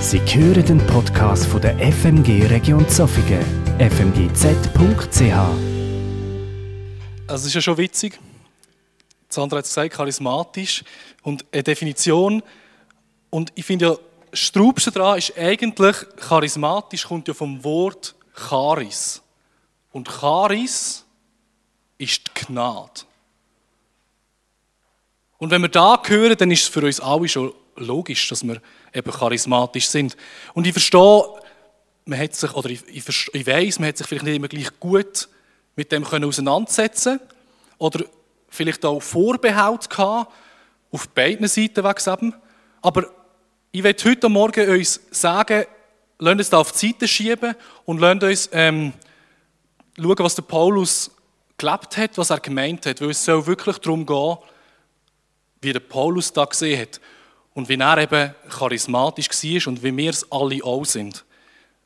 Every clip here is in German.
Sie hören den Podcast von der FMG Region Zofingen, fmgz.ch. Also es ist ja schon witzig. Sandra hat es gesagt, charismatisch und eine Definition. Und ich finde ja, das Straubste daran ist eigentlich, charismatisch kommt ja vom Wort Charis. Und Charis ist die Gnade. Und wenn wir da hören, dann ist es für uns alle schon logisch, dass wir eben charismatisch sind. Und ich verstehe, man hat sich, oder ich, ich, ich weiß, man hat sich vielleicht nicht immer gleich gut mit dem können auseinandersetzen oder vielleicht auch Vorbehalt gehabt, auf beiden Seiten wegen Aber ich werde heute Morgen uns sagen, lasst uns da auf die Seite schieben und lasst uns ähm, schauen, was der Paulus gelebt hat, was er gemeint hat, weil es soll wirklich darum gehen, wie der Paulus da gesehen hat und wie er eben charismatisch war und wie wir es alle auch sind.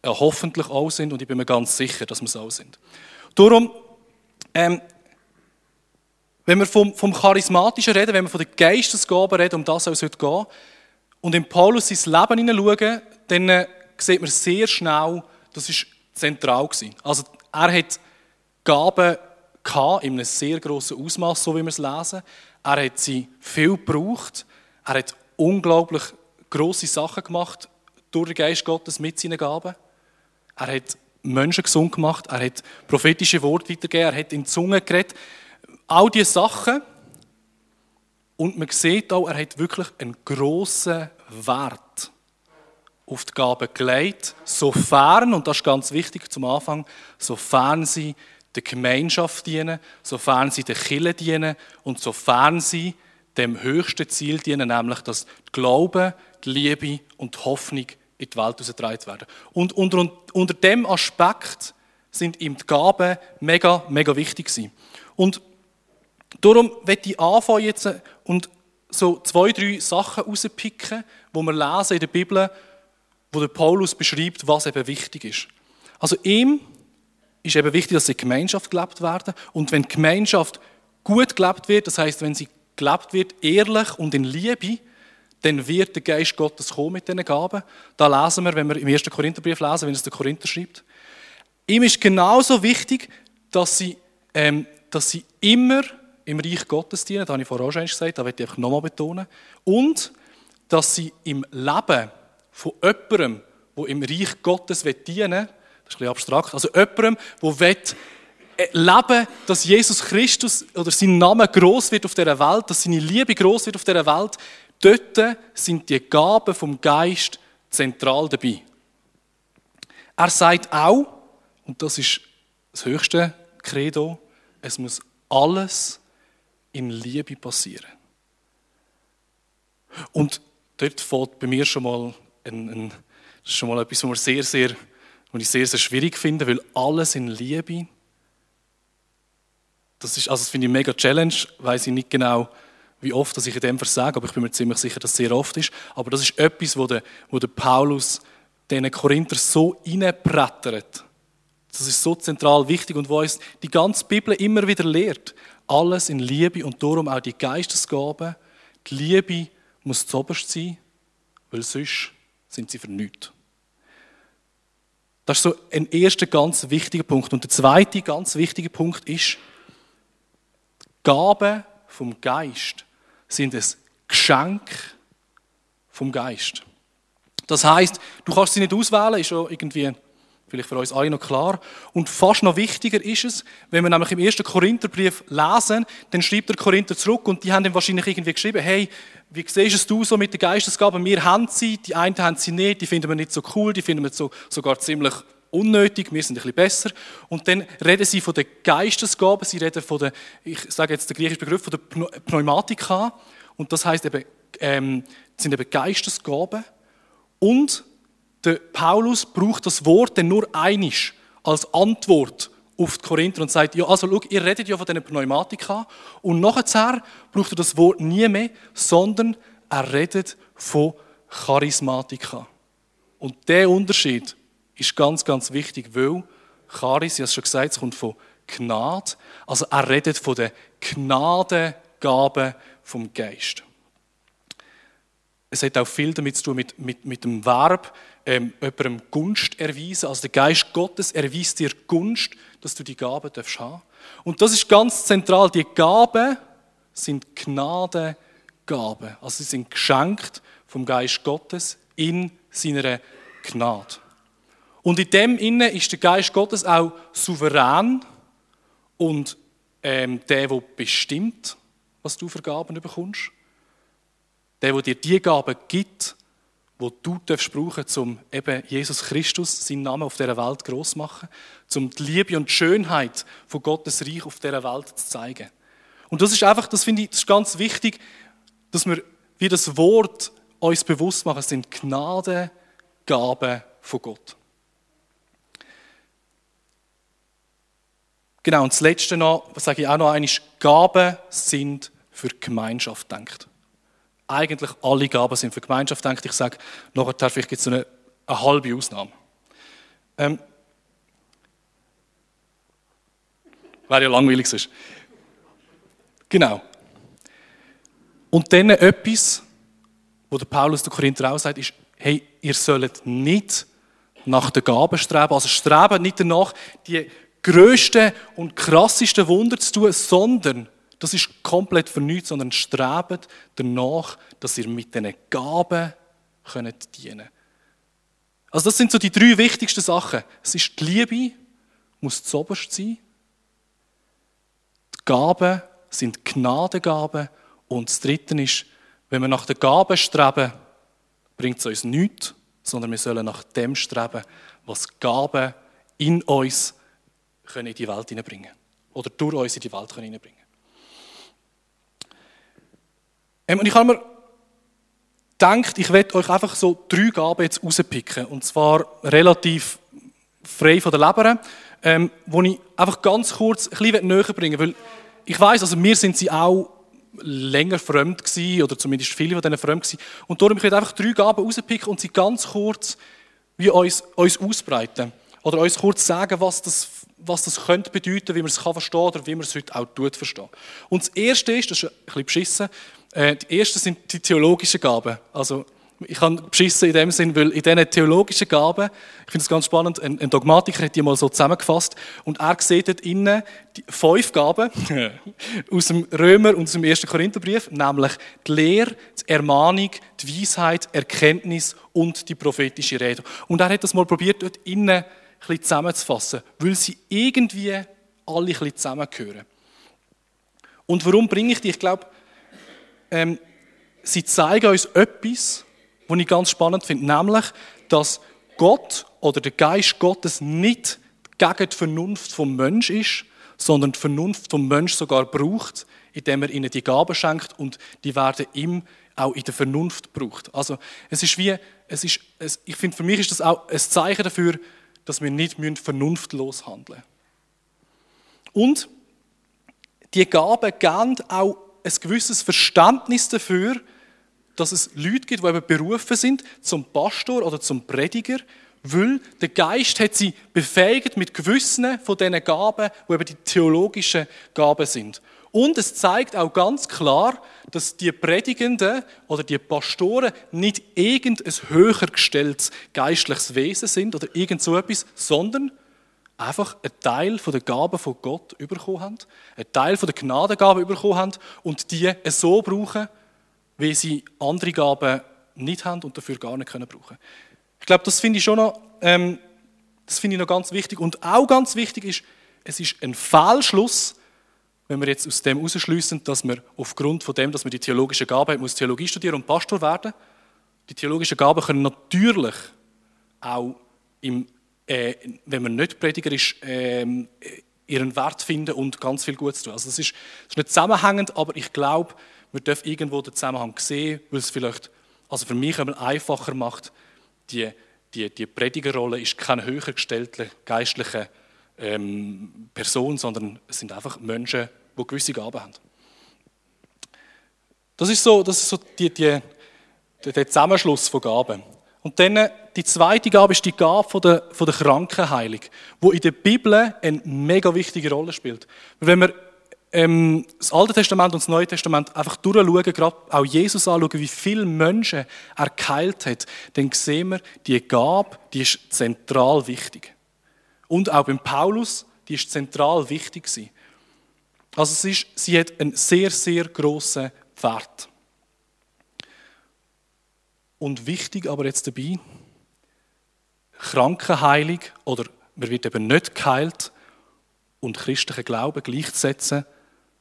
Äh, hoffentlich auch sind und ich bin mir ganz sicher, dass wir es auch sind. Darum, ähm, wenn wir vom, vom Charismatischen reden, wenn wir von den Geistesgaben reden, um das soll es heute gehen, und in Paulus sein Leben hineinschauen, dann äh, sieht man sehr schnell, das war zentral. Gewesen. Also er hat Gaben gehabt, in einem sehr grossen Ausmaß, so wie wir es lesen. Er hat sie viel gebraucht. Er hat unglaublich grosse Sachen gemacht durch den Geist Gottes mit seinen Gaben. Er hat Menschen gesund gemacht, er hat prophetische Worte weitergegeben, er hat in Zungen geredet. All diese Sachen. Und man sieht auch, er hat wirklich einen grossen Wert auf die Gaben gelegt, sofern, und das ist ganz wichtig zum Anfang, sofern sie der Gemeinschaft dienen, sofern sie der Kille dienen und sofern sie dem höchsten Ziel dienen, nämlich dass Glaube, die Liebe und die Hoffnung in die Welt ausgetragen werden. Und unter, unter dem Aspekt sind ihm die Gaben mega, mega wichtig gewesen. Und darum werde ich anfangen jetzt und so zwei, drei Sachen rauspicken, wo wir lesen in der Bibel, wo der Paulus beschreibt, was eben wichtig ist. Also ihm ist eben wichtig, dass in Gemeinschaft gelebt werden. Und wenn die Gemeinschaft gut gelebt wird, das heißt, wenn sie gelebt wird, ehrlich und in Liebe, dann wird der Geist Gottes kommen mit diesen Gaben. Da lesen wir, wenn wir im 1. Korintherbrief lesen, wenn es der Korinther schreibt. Ihm ist genauso wichtig, dass sie, ähm, dass sie immer im Reich Gottes dienen. Das habe ich vorher schon gesagt, da möchte ich einfach nochmal betonen. Und, dass sie im Leben von jemandem, der im Reich Gottes dienen will, das ist ein bisschen abstrakt, also jemandem, der leben, dass Jesus Christus oder sein Name groß wird auf der Welt, dass seine Liebe groß wird auf der Welt, dort sind die Gaben vom Geist zentral dabei. Er sagt auch, und das ist das höchste Credo, es muss alles in Liebe passieren. Und dort fällt bei mir schon mal, ein, ein, schon mal etwas, was, sehr, sehr, was ich sehr, sehr schwierig finde, weil alles in Liebe das, ist, also das finde ich mega Challenge, weiß ich nicht genau, wie oft dass ich in dem versage, aber ich bin mir ziemlich sicher, dass es sehr oft ist. Aber das ist etwas, wo der, wo der Paulus den Korinther so reinbrettert. Das ist so zentral wichtig und wo uns die ganze Bibel immer wieder lehrt. Alles in Liebe und darum auch die Geistesgaben. Die Liebe muss zuoberst sein, weil sonst sind sie vernünftig. Das ist so ein erster ganz wichtiger Punkt. Und der zweite ganz wichtige Punkt ist, Gaben vom Geist sind ein Geschenk vom Geist. Das heißt, du kannst sie nicht auswählen, ist schon irgendwie vielleicht für uns alle noch klar. Und fast noch wichtiger ist es, wenn wir nämlich im ersten Korintherbrief lesen, dann schreibt der Korinther zurück und die haben ihm wahrscheinlich irgendwie geschrieben, hey, wie siehst du so mit den Geistesgaben? Wir haben sie, die einen haben sie nicht, die finden wir nicht so cool, die finden wir so, sogar ziemlich unnötig, wir sind ein bisschen besser. Und dann reden sie von den Geistesgaben, sie reden von der, ich sage jetzt den griechischen Begriff, von der Pneumatika. Und das heißt eben, ähm, sind eben Geistesgaben. Und der Paulus braucht das Wort dann nur einisch als Antwort auf die Korinther und sagt, ja, also schau, ihr redet ja von diesen Pneumatika und nachher braucht er das Wort nie mehr, sondern er redet von Charismatika. Und der Unterschied ist ganz, ganz wichtig, weil Charis, ich habe es schon gesagt, es kommt von Gnade. Also er redet von der Gnadengabe vom Geist. es hat auch viel damit zu tun mit, mit, mit dem Verb, ähm, jemandem Gunst erweisen. Also der Geist Gottes erweist dir Gunst, dass du die Gaben darfst haben. Und das ist ganz zentral. Die Gaben sind Gnadengaben. Also sie sind geschenkt vom Geist Gottes in seiner Gnade. Und in dem Innen ist der Geist Gottes auch souverän und ähm, der, der bestimmt, was du für Gaben bekommst. Der, der dir die Gaben gibt, wo du darfst brauchen, um eben Jesus Christus, seinen Namen auf dieser Welt groß zu machen, um die Liebe und die Schönheit von Gottes Reich auf dieser Welt zu zeigen. Und das ist einfach, das finde ich, das ist ganz wichtig, dass wir wie das Wort uns bewusst machen, es sind Gnadengaben von Gott. Genau, und das Letzte noch, was sage ich auch noch einmal, Gaben sind für die Gemeinschaft denkt. Eigentlich alle Gaben sind für die Gemeinschaft denkt. Ich sage nachher, vielleicht gibt es so eine, eine halbe Ausnahme. Ähm, Wäre ja langweilig sonst. Genau. Und dann etwas, wo der Paulus der Korinther auch sagt, ist, hey, ihr sollt nicht nach den Gaben streben, also streben nicht danach, die größten und krassesten Wunder zu tun, sondern das ist komplett vernünftig, sondern strebt danach, dass ihr mit diesen Gaben könnt dienen Also das sind so die drei wichtigsten Sachen. Es ist die Liebe, muss zoberst sein. Die Gaben sind Gnadengaben. Und das Dritte ist, wenn wir nach den Gaben streben, bringt es uns nichts, sondern wir sollen nach dem streben, was Gaben in uns können in die Welt hineinbringen Oder durch uns in die Welt hineinbringen können. Ähm, und ich habe mir gedacht, ich werde euch einfach so drei Gaben jetzt rauspicken. Und zwar relativ frei von der Leber, ähm, wo ich einfach ganz kurz ein bisschen näher bringen will. Ich weiß, also mir sind sie auch länger fremd gewesen, oder zumindest viele von denen fremd gewesen. Und darum ich einfach drei Gaben rauspicken und sie ganz kurz wie uns, uns ausbreiten. Oder uns kurz sagen, was das, was das könnte bedeuten, wie man es kann verstehen oder wie man es heute auch tut verstehen. Und das Erste ist, das ist ein bisschen beschissen, äh, die ersten sind die theologischen Gaben. Also ich habe beschissen in dem Sinn, weil in diesen theologischen Gaben, ich finde es ganz spannend, ein, ein, Dogmatiker hat die mal so zusammengefasst und er sieht dort innen die fünf Gaben aus dem Römer und aus dem ersten Korintherbrief, nämlich die Lehre, die Ermahnung, die Weisheit, Erkenntnis und die prophetische Rede. Und er hat das mal probiert, dort innen bisschen zusammenzufassen, weil sie irgendwie alle ein bisschen zusammengehören. Und warum bringe ich die? Ich glaube, ähm, sie zeigen uns etwas, was ich ganz spannend finde, nämlich, dass Gott oder der Geist Gottes nicht gegen die Vernunft vom Mensch ist, sondern die Vernunft vom Mensch sogar braucht, indem er ihnen die Gaben schenkt und die werden ihm auch in der Vernunft braucht. Also es ist wie, es ist, es, ich finde, für mich ist das auch ein Zeichen dafür, dass wir nicht vernunftlos handeln müssen. Und die Gaben geben auch ein gewisses Verständnis dafür, dass es Leute gibt, die eben berufen sind zum Pastor oder zum Prediger, weil der Geist hat sie befähigt mit gewissen von diesen Gaben, die eben die theologischen Gaben sind. Und es zeigt auch ganz klar, dass die Predigenden oder die Pastoren nicht irgendein höher gestelltes geistliches Wesen sind oder irgend so etwas, sondern einfach einen Teil der Gaben von Gott bekommen haben, einen Teil der Gnadengabe bekommen haben und die so brauchen, wie sie andere Gaben nicht haben und dafür gar nicht können brauchen. Ich glaube, das finde ich schon noch, ähm, das finde ich noch ganz wichtig und auch ganz wichtig ist, es ist ein Fehlschluss, wenn wir jetzt aus dem herausschließen, dass wir aufgrund von dem, dass wir die theologische Gabe haben, muss Theologie studieren und Pastor werden. Die theologischen Gaben können natürlich auch im äh, wenn man nicht Prediger ist, äh, ihren Wert finden und ganz viel Gutes tun. Also das ist, das ist nicht zusammenhängend, aber ich glaube, wir dürfen irgendwo den Zusammenhang sehen, weil es vielleicht, also für mich einmal einfacher macht, die, die, die Predigerrolle ist keine höher gestellte geistliche ähm, Person, sondern es sind einfach Menschen, die gewisse Gaben haben. Das ist so, das ist so die, die, der Zusammenschluss von Gaben. Und dann die zweite Gabe ist die Gabe von der, von der Krankenheilung, wo in der Bibel eine mega wichtige Rolle spielt. Wenn wir ähm, das Alte Testament und das Neue Testament einfach durchschauen, gerade auch Jesus anschauen, wie viele Menschen er geheilt hat, dann sehen wir, die Gabe, die ist zentral wichtig. Und auch beim Paulus, die ist zentral wichtig gewesen. Also es ist, sie hat einen sehr, sehr grossen Wert. Und wichtig aber jetzt dabei, Krankenheilung oder man wird eben nicht geheilt und christlichen Glauben gleichzusetzen,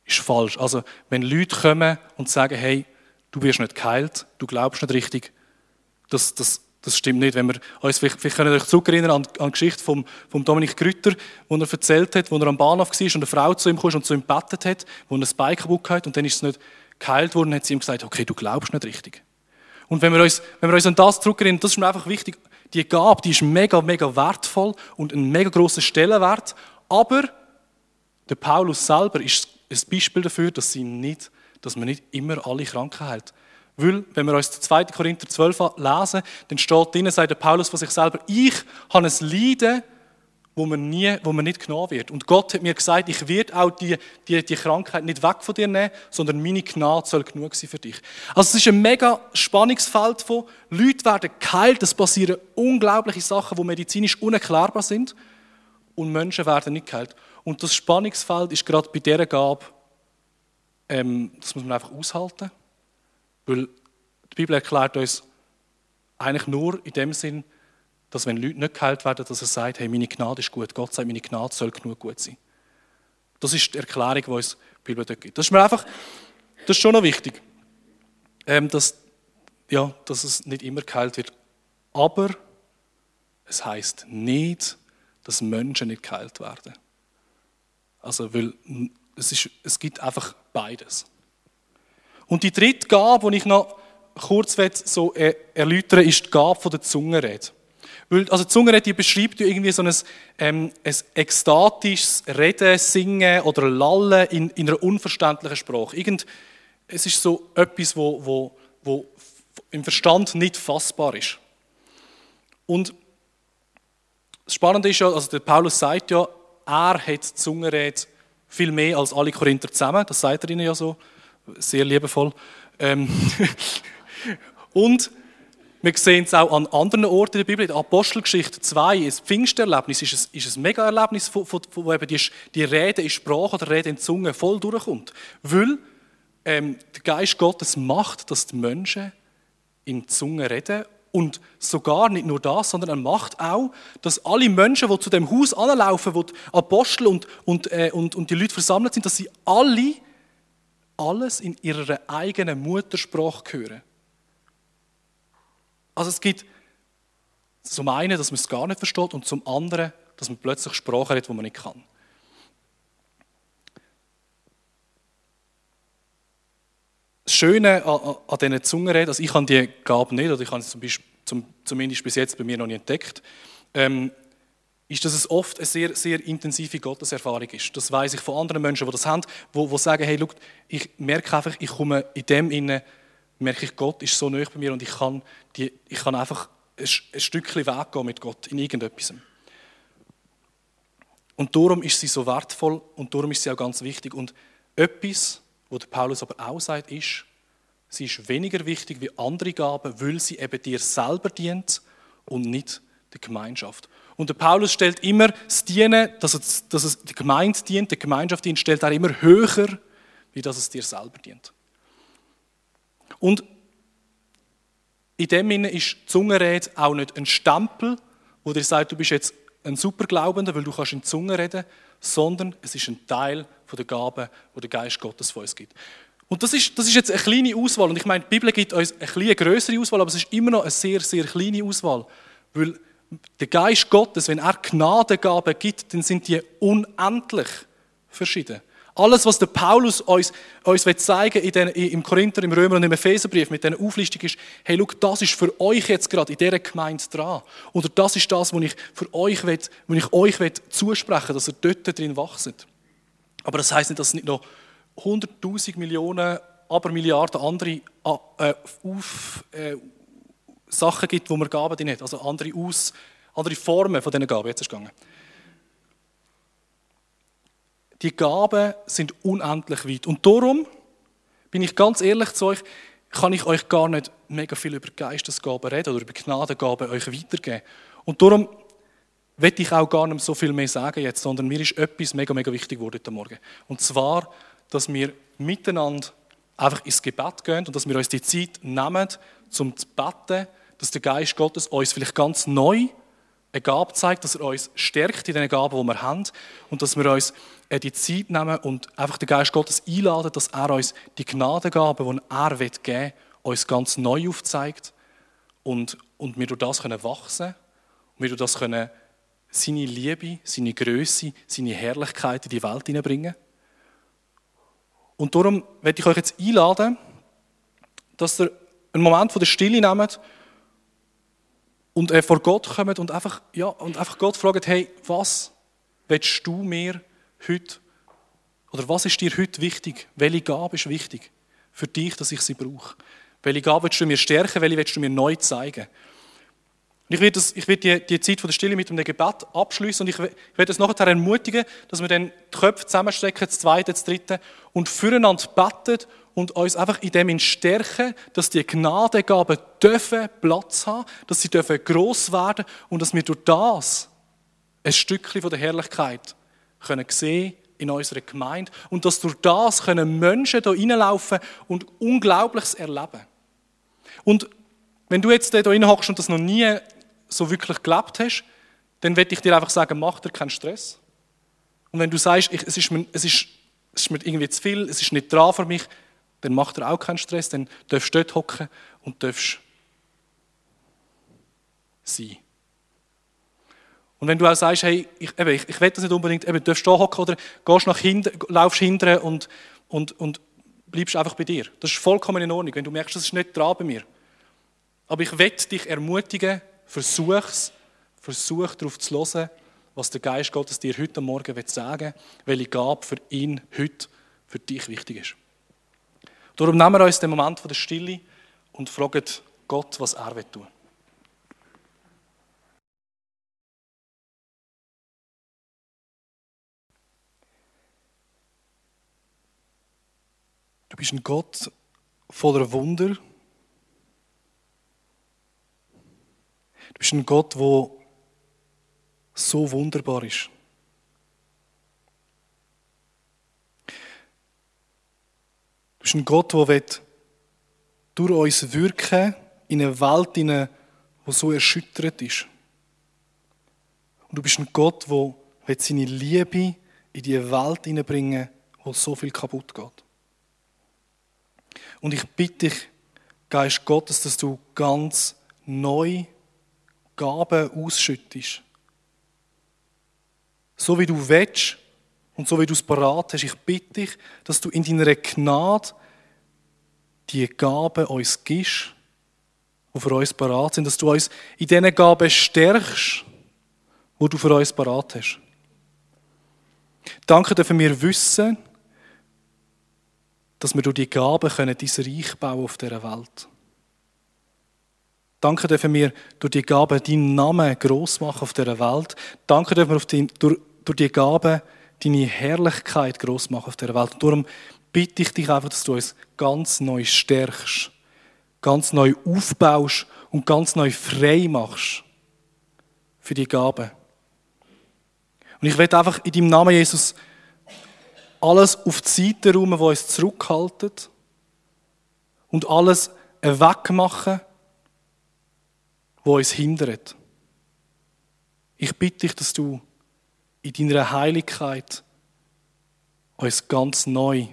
ist falsch. Also wenn Leute kommen und sagen, hey, du wirst nicht geheilt, du glaubst nicht richtig, das, das, das stimmt nicht. Wenn wir uns, vielleicht, vielleicht können euch zurückerinnern an, an die Geschichte von vom Dominik Grütter, wo er erzählt hat, wo er am Bahnhof war und eine Frau zu ihm kam und zu ihm bettet hat, wo er ein Bein kaputt hat und dann ist es nicht geheilt worden, hat sie ihm gesagt, okay, du glaubst nicht richtig. Und wenn wir uns, wenn wir uns an das zurückerinnern, das ist mir einfach wichtig, die Gabe, die ist mega, mega wertvoll und ein mega grosser Stellenwert, aber der Paulus selber ist ein Beispiel dafür, dass, sie nicht, dass man nicht immer alle Kranken heilt. Weil, wenn wir uns 2. Korinther 12 lesen, dann steht drinnen, sagt der Paulus von sich selber, ich habe ein Leiden, wo man, nie, wo man nicht genommen wird. Und Gott hat mir gesagt, ich werde auch die, die, die Krankheit nicht weg von dir nehmen, sondern meine Gnade soll genug sein für dich. Also es ist ein mega Spannungsfeld von, Leute werden geheilt, es passieren unglaubliche Sachen, die medizinisch unerklärbar sind und Menschen werden nicht geheilt. Und das Spannungsfeld ist gerade bei dieser Gabe, ähm, das muss man einfach aushalten, weil die Bibel erklärt uns eigentlich nur in dem Sinn, dass wenn Leute nicht geheilt werden, dass er sagt, hey, meine Gnade ist gut. Gott sagt, meine Gnade soll genug gut sein. Das ist die Erklärung, die uns die Bibel dort gibt. Das ist mir einfach, das ist schon noch wichtig, ähm, dass, ja, dass es nicht immer geheilt wird. Aber es heißt nicht, dass Menschen nicht geheilt werden. Also, weil es, ist, es gibt einfach beides. Und die dritte Gabe, die ich noch kurz so erläutern ist die Gabe der Zungenrede. Weil, also die Zungenrede die beschreibt ja irgendwie so ein, ähm, ein ekstatisches Reden, Singen oder Lallen in, in einer unverständlichen Sprache. Irgend, es ist so etwas, wo, wo, wo im Verstand nicht fassbar ist. Und das Spannende ist ja, also der Paulus sagt ja, er hat die Zungenrede viel mehr als alle Korinther zusammen. Das sagt er ihnen ja so, sehr liebevoll. Ähm und wir sehen es auch an anderen Orten in der Bibel. In der Apostelgeschichte 2, das Pfingsterlebnis, ist ein, ist ein Mega-Erlebnis, wo, wo eben die, die Rede in Sprache oder Rede in Zunge voll durchkommt. Weil ähm, der Geist Gottes macht, dass die Menschen in Zunge reden und sogar nicht nur das, sondern er macht auch, dass alle Menschen, die zu dem Haus anlaufen, wo die Apostel und, und, äh, und, und die Leute versammelt sind, dass sie alle alles in ihrer eigenen Muttersprache hören. Also es gibt zum einen, dass man es gar nicht versteht und zum anderen, dass man plötzlich Sprache hat, die man nicht kann. Das Schöne an, an diesen Zungenreden, also ich habe die Gabe nicht, oder ich habe es zum Beispiel, zum, zumindest bis jetzt bei mir noch nicht entdeckt, ähm, ist, dass es oft eine sehr, sehr intensive Gotteserfahrung ist. Das weiß ich von anderen Menschen, die das haben, die, die sagen, hey, look, ich merke einfach, ich komme in dem inne merke ich, Gott ist so nah bei mir und ich kann, die, ich kann einfach ein, ein Stückchen Weg gehen mit Gott in irgendetwas. Und darum ist sie so wertvoll und darum ist sie auch ganz wichtig. Und etwas, wo der Paulus aber auch sagt, ist, sie ist weniger wichtig wie andere Gaben, weil sie eben dir selber dient und nicht der Gemeinschaft. Und der Paulus stellt immer das Dienen, dass es, dass es der Gemeinde dient, der Gemeinschaft dient, stellt er immer höher, wie dass es dir selber dient. Und in dem Sinne ist die Zungenrede auch nicht ein Stempel, wo dir sagt, du bist jetzt ein Superglaubender, weil du kannst in Zunge reden, sondern es ist ein Teil von der Gabe, die der Geist Gottes von uns gibt. Und das ist, das ist jetzt eine kleine Auswahl. Und ich meine, die Bibel gibt uns eine kleine größere Auswahl, aber es ist immer noch eine sehr, sehr kleine Auswahl. Weil der Geist Gottes, wenn er Gnadengaben gibt, dann sind die unendlich verschieden. Alles, was der Paulus uns, uns zeigen will, den, im Korinther, im Römer und im Epheserbrief mit dieser Auflistung ist, hey, schau, das ist für euch jetzt gerade in dieser Gemeinde dran. Oder das ist das, was ich für euch will, was ich euch will zusprechen dass ihr dort drin wachset. Aber das heißt nicht, dass es nicht noch 100.000 Millionen, aber Milliarden andere äh, auf, äh, Sachen gibt, wo man Gaben drin hat. Also andere, Aus, andere Formen von diesen Gaben. Jetzt ist es gegangen. die Gaben sind unendlich weit. Und darum, bin ich ganz ehrlich zu euch, kann ich euch gar nicht mega viel über Geistesgaben reden oder über Gnadengaben euch weitergeben. Und darum will ich auch gar nicht so viel mehr sagen jetzt, sondern mir ist etwas mega, mega wichtig geworden heute Morgen. Und zwar, dass wir miteinander einfach ins Gebet gehen und dass wir uns die Zeit nehmen, um zu beten, dass der Geist Gottes uns vielleicht ganz neu eine Gabe zeigt, dass er uns stärkt in den Gaben, die wir haben und dass wir uns äh, die Zeit nehmen und einfach den Geist Gottes einladen, dass er uns die Gnadengaben, die er geben will, uns ganz neu aufzeigt und, und wir durch das können wachsen und wir durch das können seine Liebe, seine Größe, seine Herrlichkeit in die Welt hineinbringen. Und darum werde ich euch jetzt einladen, dass ihr einen Moment von der Stille nehmt und äh, vor Gott kommt und einfach, ja, und einfach Gott fragt, hey, was willst du mir heute, oder was ist dir heute wichtig? Welche Gabe ist wichtig für dich, dass ich sie brauche? Welche Gabe willst du mir stärken? Welche willst du mir neu zeigen? Und ich werde, das, ich werde die, die Zeit von der Stille mit einem Gebet abschließen und ich werde es nachher ermutigen, dass wir dann die Köpfe zusammenstecken, das zweite, das dritte, und füreinander beten und uns einfach in dem stärken, dass die Gnadengaben dürfen Platz haben, dass sie dürfen gross werden und dass wir durch das ein Stückchen von der Herrlichkeit können sehen in unserer Gemeinde und dass durch das können Menschen hier reinlaufen und Unglaubliches erleben. Und wenn du jetzt hier hockst und das noch nie so wirklich gelebt hast, dann werde ich dir einfach sagen, mach dir keinen Stress. Und wenn du sagst, ich, es, ist mir, es, ist, es ist mir irgendwie zu viel, es ist nicht dran für mich, dann macht er auch keinen Stress, dann darfst du dort hocken und darfst sein. Und wenn du auch sagst, hey, ich, eben, ich, ich will das nicht unbedingt, eben, du darfst da hocken oder gehst nach hinten, laufst hinten und, und, und bleibst einfach bei dir. Das ist vollkommen in Ordnung, wenn du merkst, das ist nicht dran bei mir. Aber ich will dich ermutigen, versuch's, versuch darauf zu hören, was der Geist Gottes dir heute Morgen sagen will, welche Gabe für ihn heute für dich wichtig ist. Darum nehmen wir uns den Moment der Stille und fragen Gott, was er tun will. Du bist ein Gott voller Wunder. Bist ein Gott, der so wunderbar ist. Du bist ein Gott, der durch uns wirken in eine Welt, die so erschüttert ist. Und du bist ein Gott, der seine Liebe in die Welt hineinbringen wo so viel kaputt geht. Und ich bitte dich, Geist Gottes, dass du ganz neu Gaben ausschüttest. So wie du willst, und so wie du es parat hast, ich bitte dich, dass du in deiner Gnade die Gaben uns gibst, die für uns parat sind, dass du uns in diesen Gaben stärkst, wo du für uns parat hast. Danke dürfen wir wissen, dass wir durch die Gaben können dein Reich bauen auf dieser Welt. Danke dürfen wir durch die Gaben deinen Namen gross machen auf dieser Welt. Danke dürfen wir auf die, durch, durch die Gaben deine Herrlichkeit groß machen auf der Welt. Und darum bitte ich dich einfach, dass du uns ganz neu stärkst, ganz neu aufbaust und ganz neu frei machst für die Gaben. Und ich werde einfach in deinem Namen, Jesus, alles auf die Seite räumen, was uns zurückhaltet und alles wegmachen, was uns hindert. Ich bitte dich, dass du in deiner Heiligkeit uns ganz neu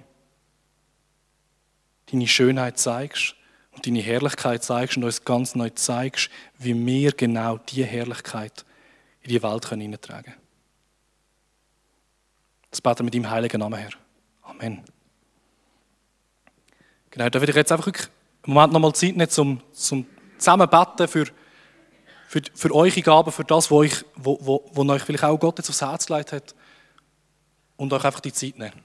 deine Schönheit zeigst und deine Herrlichkeit zeigst und uns ganz neu zeigst, wie wir genau diese Herrlichkeit in die Welt hineintragen können. Das beten mit deinem heiligen Namen, Herr. Amen. Genau, da würde ich jetzt einfach einen Moment nochmal Zeit nehmen, zum, zum zusammen beten für für, für eure Gaben, für das, wo, ich, wo, wo, wo euch vielleicht auch Gott jetzt aufs Herz gelegt hat. Und euch einfach die Zeit nehmen.